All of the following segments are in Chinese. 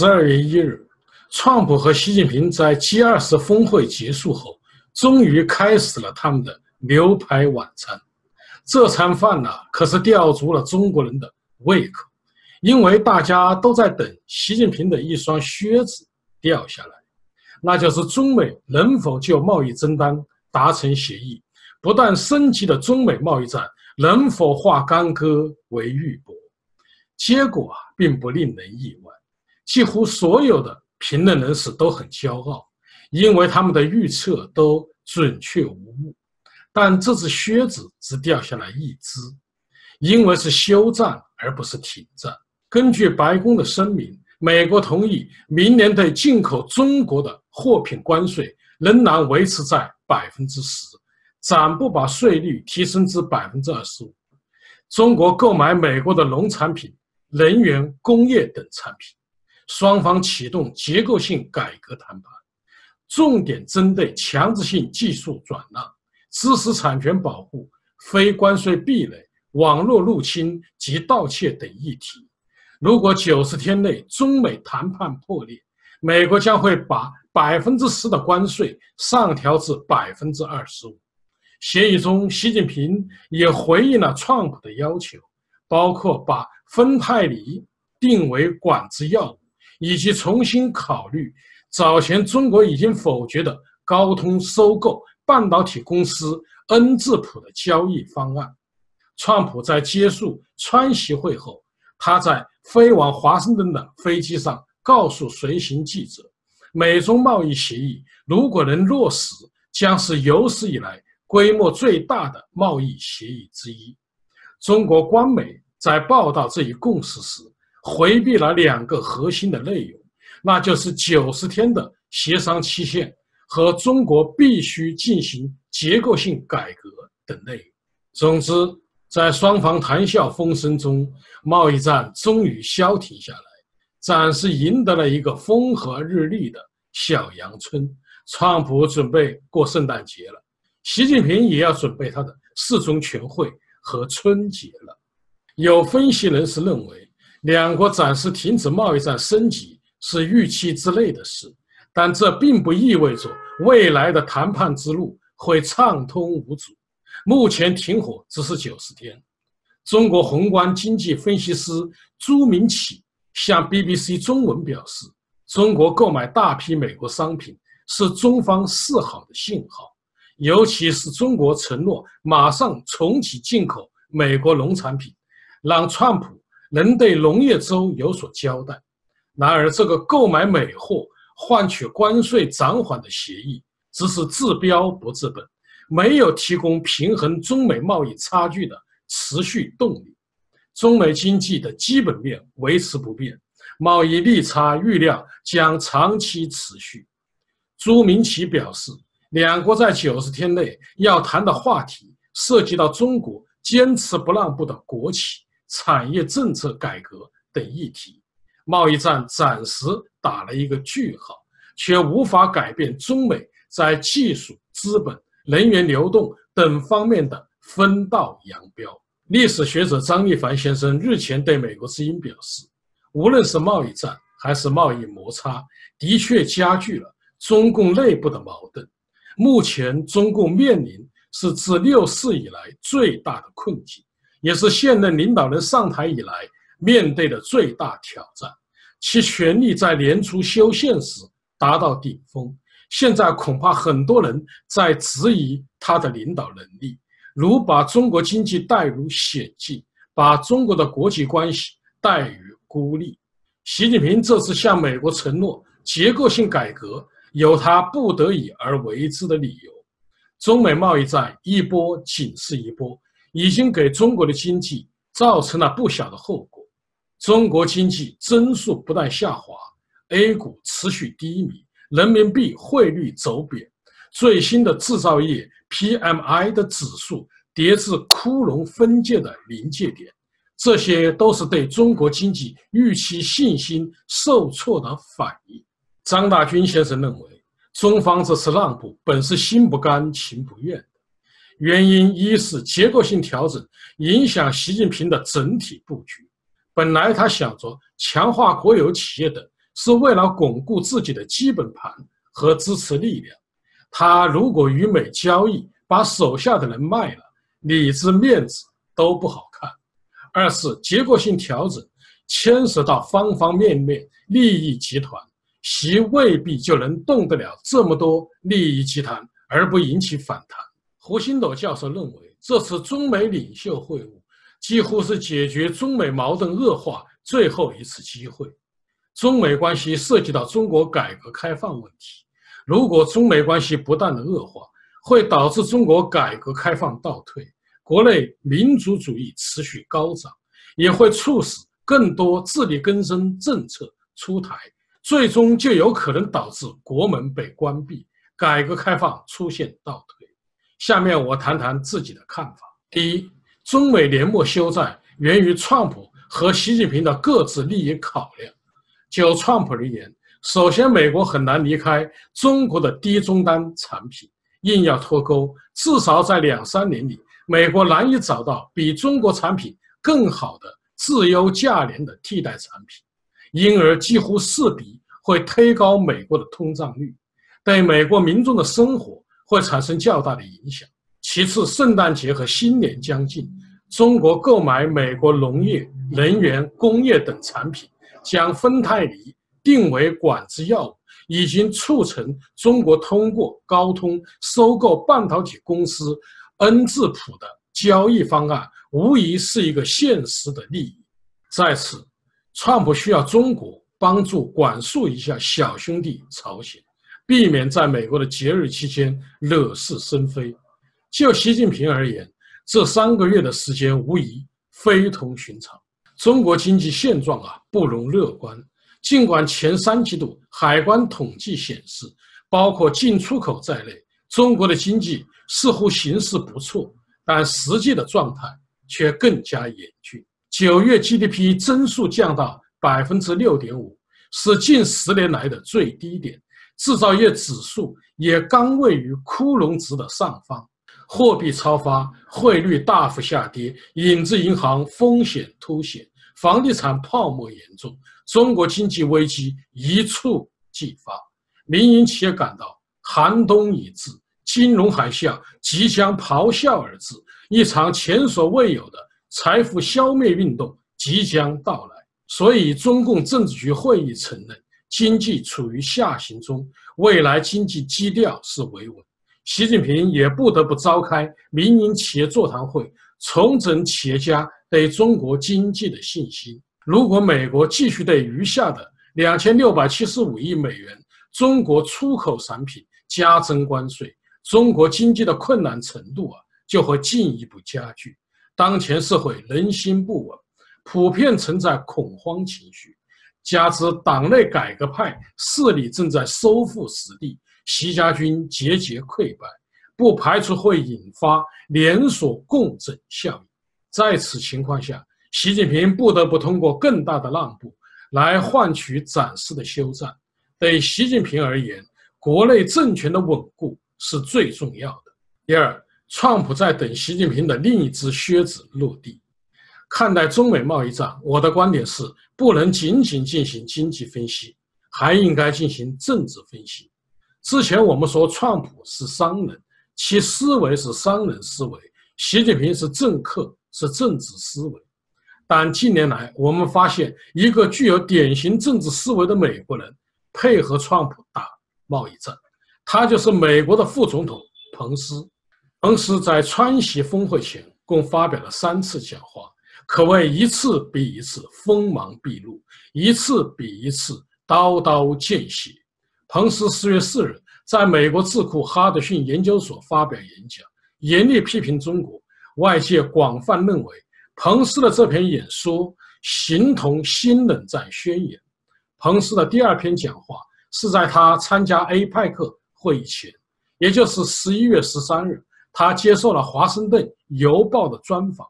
十二月一日，川普和习近平在 G20 峰会结束后，终于开始了他们的牛排晚餐。这餐饭呢，可是吊足了中国人的胃口，因为大家都在等习近平的一双靴子掉下来，那就是中美能否就贸易争端达成协议，不断升级的中美贸易战能否化干戈为玉帛。结果啊，并不令人意外，几乎所有的评论人士都很骄傲，因为他们的预测都准确无误。但这只靴子只掉下来一只，因为是休战而不是停战。根据白宫的声明，美国同意明年对进口中国的货品关税仍然维持在百分之十，暂不把税率提升至百分之二十五。中国购买美国的农产品。能源、工业等产品，双方启动结构性改革谈判，重点针对强制性技术转让、知识产权保护、非关税壁垒、网络入侵及盗窃等议题。如果九十天内中美谈判破裂，美国将会把百分之十的关税上调至百分之二十五。协议中，习近平也回应了川普的要求，包括把。芬太尼定为管制药物，以及重新考虑早前中国已经否决的高通收购半导体公司恩智浦的交易方案。川普在结束川习会后，他在飞往华盛顿的飞机上告诉随行记者：“美中贸易协议如果能落实，将是有史以来规模最大的贸易协议之一。”中国官媒。在报道这一共识时，回避了两个核心的内容，那就是九十天的协商期限和中国必须进行结构性改革等内容。总之，在双方谈笑风生中，贸易战终于消停下来，暂时赢得了一个风和日丽的小阳春。川普准备过圣诞节了，习近平也要准备他的四中全会和春节了。有分析人士认为，两国暂时停止贸易战升级是预期之内的事，但这并不意味着未来的谈判之路会畅通无阻。目前停火只是九十天。中国宏观经济分析师朱明启向 BBC 中文表示：“中国购买大批美国商品是中方示好的信号，尤其是中国承诺马上重启进口美国农产品。”让川普能对农业州有所交代。然而，这个购买美货换取关税暂缓的协议只是治标不治本，没有提供平衡中美贸易差距的持续动力。中美经济的基本面维持不变，贸易逆差预料将长期持续。朱明启表示，两国在九十天内要谈的话题涉及到中国坚持不让步的国企。产业政策改革等议题，贸易战暂时打了一个句号，却无法改变中美在技术、资本、能源流动等方面的分道扬镳。历史学者张立凡先生日前对美国之音表示，无论是贸易战还是贸易摩擦，的确加剧了中共内部的矛盾。目前，中共面临是自六四以来最大的困境。也是现任领导人上台以来面对的最大挑战，其权力在年初修宪时达到顶峰，现在恐怕很多人在质疑他的领导能力，如把中国经济带入险境，把中国的国际关系带于孤立。习近平这次向美国承诺结构性改革，有他不得已而为之的理由。中美贸易战一波紧是一波。已经给中国的经济造成了不小的后果，中国经济增速不断下滑，A 股持续低迷，人民币汇率走贬，最新的制造业 PMI 的指数跌至窟窿分界的临界点，这些都是对中国经济预期信心受挫的反应。张大军先生认为，中方这次让步本是心不甘情不愿。原因一是结构性调整影响习近平的整体布局。本来他想着强化国有企业等是为了巩固自己的基本盘和支持力量。他如果与美交易，把手下的人卖了，里子面子都不好看。二是结构性调整，牵涉到方方面面利益集团，其未必就能动得了这么多利益集团而不引起反弹。胡星斗教授认为，这次中美领袖会晤几乎是解决中美矛盾恶化最后一次机会。中美关系涉及到中国改革开放问题，如果中美关系不断的恶化，会导致中国改革开放倒退，国内民族主义持续高涨，也会促使更多自力更生政策出台，最终就有可能导致国门被关闭，改革开放出现倒退。下面我谈谈自己的看法。第一，中美联盟休战源于川普和习近平的各自利益考量。就川普而言，首先美国很难离开中国的低终端产品。硬要脱钩，至少在两三年里，美国难以找到比中国产品更好的自优价廉的替代产品，因而几乎势必会推高美国的通胀率，对美国民众的生活会产生较大的影响。其次，圣诞节和新年将近，中国购买美国农业、能源、工业等产品，将芬太尼定为管制药物。已经促成中国通过高通收购半导体公司恩智浦的交易方案，无疑是一个现实的利益。在此，川普需要中国帮助管束一下小兄弟朝鲜，避免在美国的节日期间惹是生非。就习近平而言，这三个月的时间无疑非同寻常。中国经济现状啊，不容乐观。尽管前三季度海关统计显示，包括进出口在内，中国的经济似乎形势不错，但实际的状态却更加严峻。九月 GDP 增速降到百分之六点五，是近十年来的最低点；制造业指数也刚位于窟窿值的上方，货币超发，汇率大幅下跌，影子银行风险凸显。房地产泡沫严重，中国经济危机一触即发，民营企业感到寒冬已至，金融海啸即将咆哮而至，一场前所未有的财富消灭运动即将到来。所以，中共政治局会议承认，经济处于下行中，未来经济基调是维稳。习近平也不得不召开民营企业座谈会，重整企业家。对中国经济的信心。如果美国继续对余下的两千六百七十五亿美元中国出口产品加征关税，中国经济的困难程度啊就会进一步加剧。当前社会人心不稳，普遍存在恐慌情绪，加之党内改革派势力正在收复失地，习家军节节溃败，不排除会引发连锁共振效应。在此情况下，习近平不得不通过更大的让步来换取暂时的休战。对习近平而言，国内政权的稳固是最重要的。第二，川普在等习近平的另一只靴子落地。看待中美贸易战，我的观点是，不能仅仅进行经济分析，还应该进行政治分析。之前我们说，川普是商人，其思维是商人思维；习近平是政客。是政治思维，但近年来我们发现，一个具有典型政治思维的美国人配合川普打贸易战，他就是美国的副总统彭斯。彭斯在川西峰会前共发表了三次讲话，可谓一次比一次锋芒毕露，一次比一次刀刀见血。彭斯四月四日在美国智库哈德逊研究所发表演讲，严厉批评中国。外界广泛认为，彭斯的这篇演说形同新冷战宣言。彭斯的第二篇讲话是在他参加 APEC 会议前，也就是十一月十三日，他接受了《华盛顿邮报》的专访。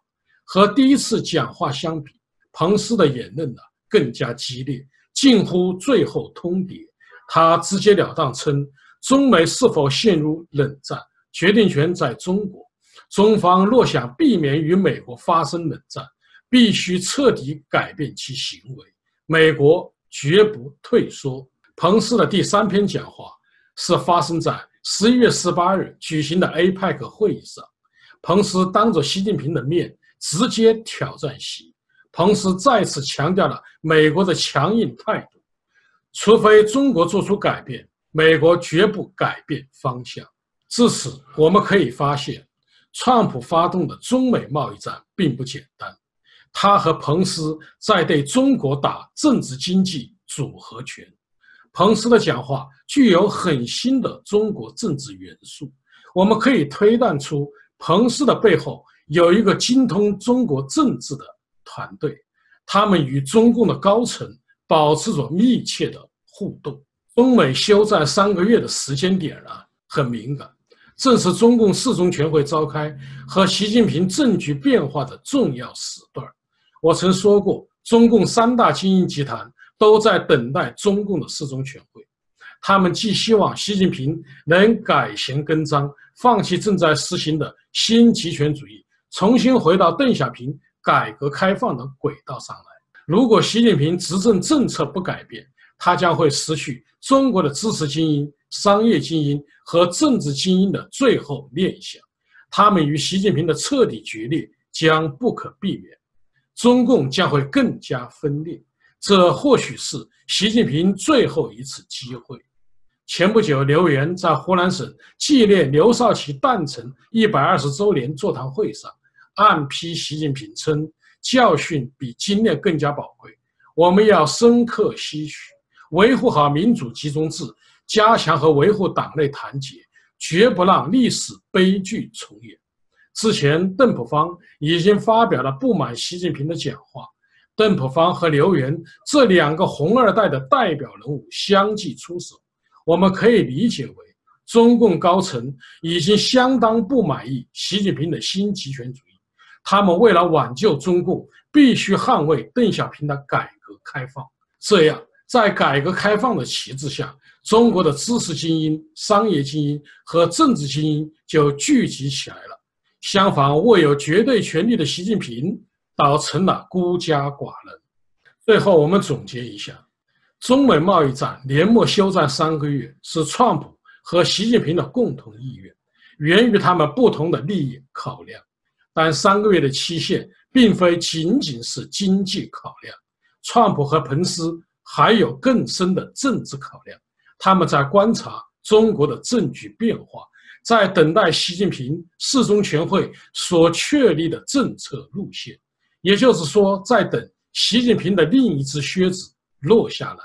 和第一次讲话相比，彭斯的言论呢更加激烈，近乎最后通牒。他直截了当称，中美是否陷入冷战，决定权在中国。中方若想避免与美国发生冷战，必须彻底改变其行为。美国绝不退缩。彭斯的第三篇讲话是发生在十一月十八日举行的 APEC 会议上。彭斯当着习近平的面直接挑战习。彭斯再次强调了美国的强硬态度，除非中国做出改变，美国绝不改变方向。至此，我们可以发现，川普发动的中美贸易战并不简单。他和彭斯在对中国打政治经济组合拳。彭斯的讲话具有很新的中国政治元素，我们可以推断出彭斯的背后有一个精通中国政治的团队，他们与中共的高层保持着密切的互动。中美休战三个月的时间点啊，很敏感，正是中共四中全会召开和习近平政局变化的重要时段。我曾说过，中共三大精英集团都在等待中共的四中全会。他们既希望习近平能改弦更张，放弃正在实行的新极权主义，重新回到邓小平改革开放的轨道上来。如果习近平执政政策不改变，他将会失去中国的知识精英、商业精英和政治精英的最后念想。他们与习近平的彻底决裂将不可避免。中共将会更加分裂，这或许是习近平最后一次机会。前不久，刘源在湖南省纪念刘少奇诞辰一百二十周年座谈会上暗批习近平称：“教训比经验更加宝贵，我们要深刻吸取，维护好民主集中制，加强和维护党内团结，绝不让历史悲剧重演。”之前，邓普方已经发表了不满习近平的讲话。邓普方和刘源这两个红二代的代表人物相继出手，我们可以理解为中共高层已经相当不满意习近平的新极权主义。他们为了挽救中共，必须捍卫邓小平的改革开放。这样，在改革开放的旗帜下，中国的知识精英、商业精英和政治精英就聚集起来了。相反，握有绝对权力的习近平倒成了孤家寡人。最后，我们总结一下：中美贸易战年末休战三个月，是川普和习近平的共同意愿，源于他们不同的利益考量。但三个月的期限并非仅仅是经济考量，川普和彭斯还有更深的政治考量。他们在观察中国的政局变化。在等待习近平四中全会所确立的政策路线，也就是说，在等习近平的另一只靴子落下来。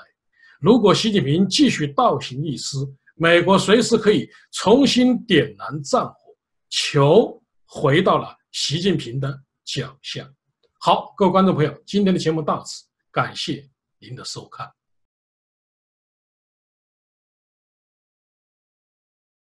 如果习近平继续倒行逆施，美国随时可以重新点燃战火，球回到了习近平的脚下。好，各位观众朋友，今天的节目到此，感谢您的收看。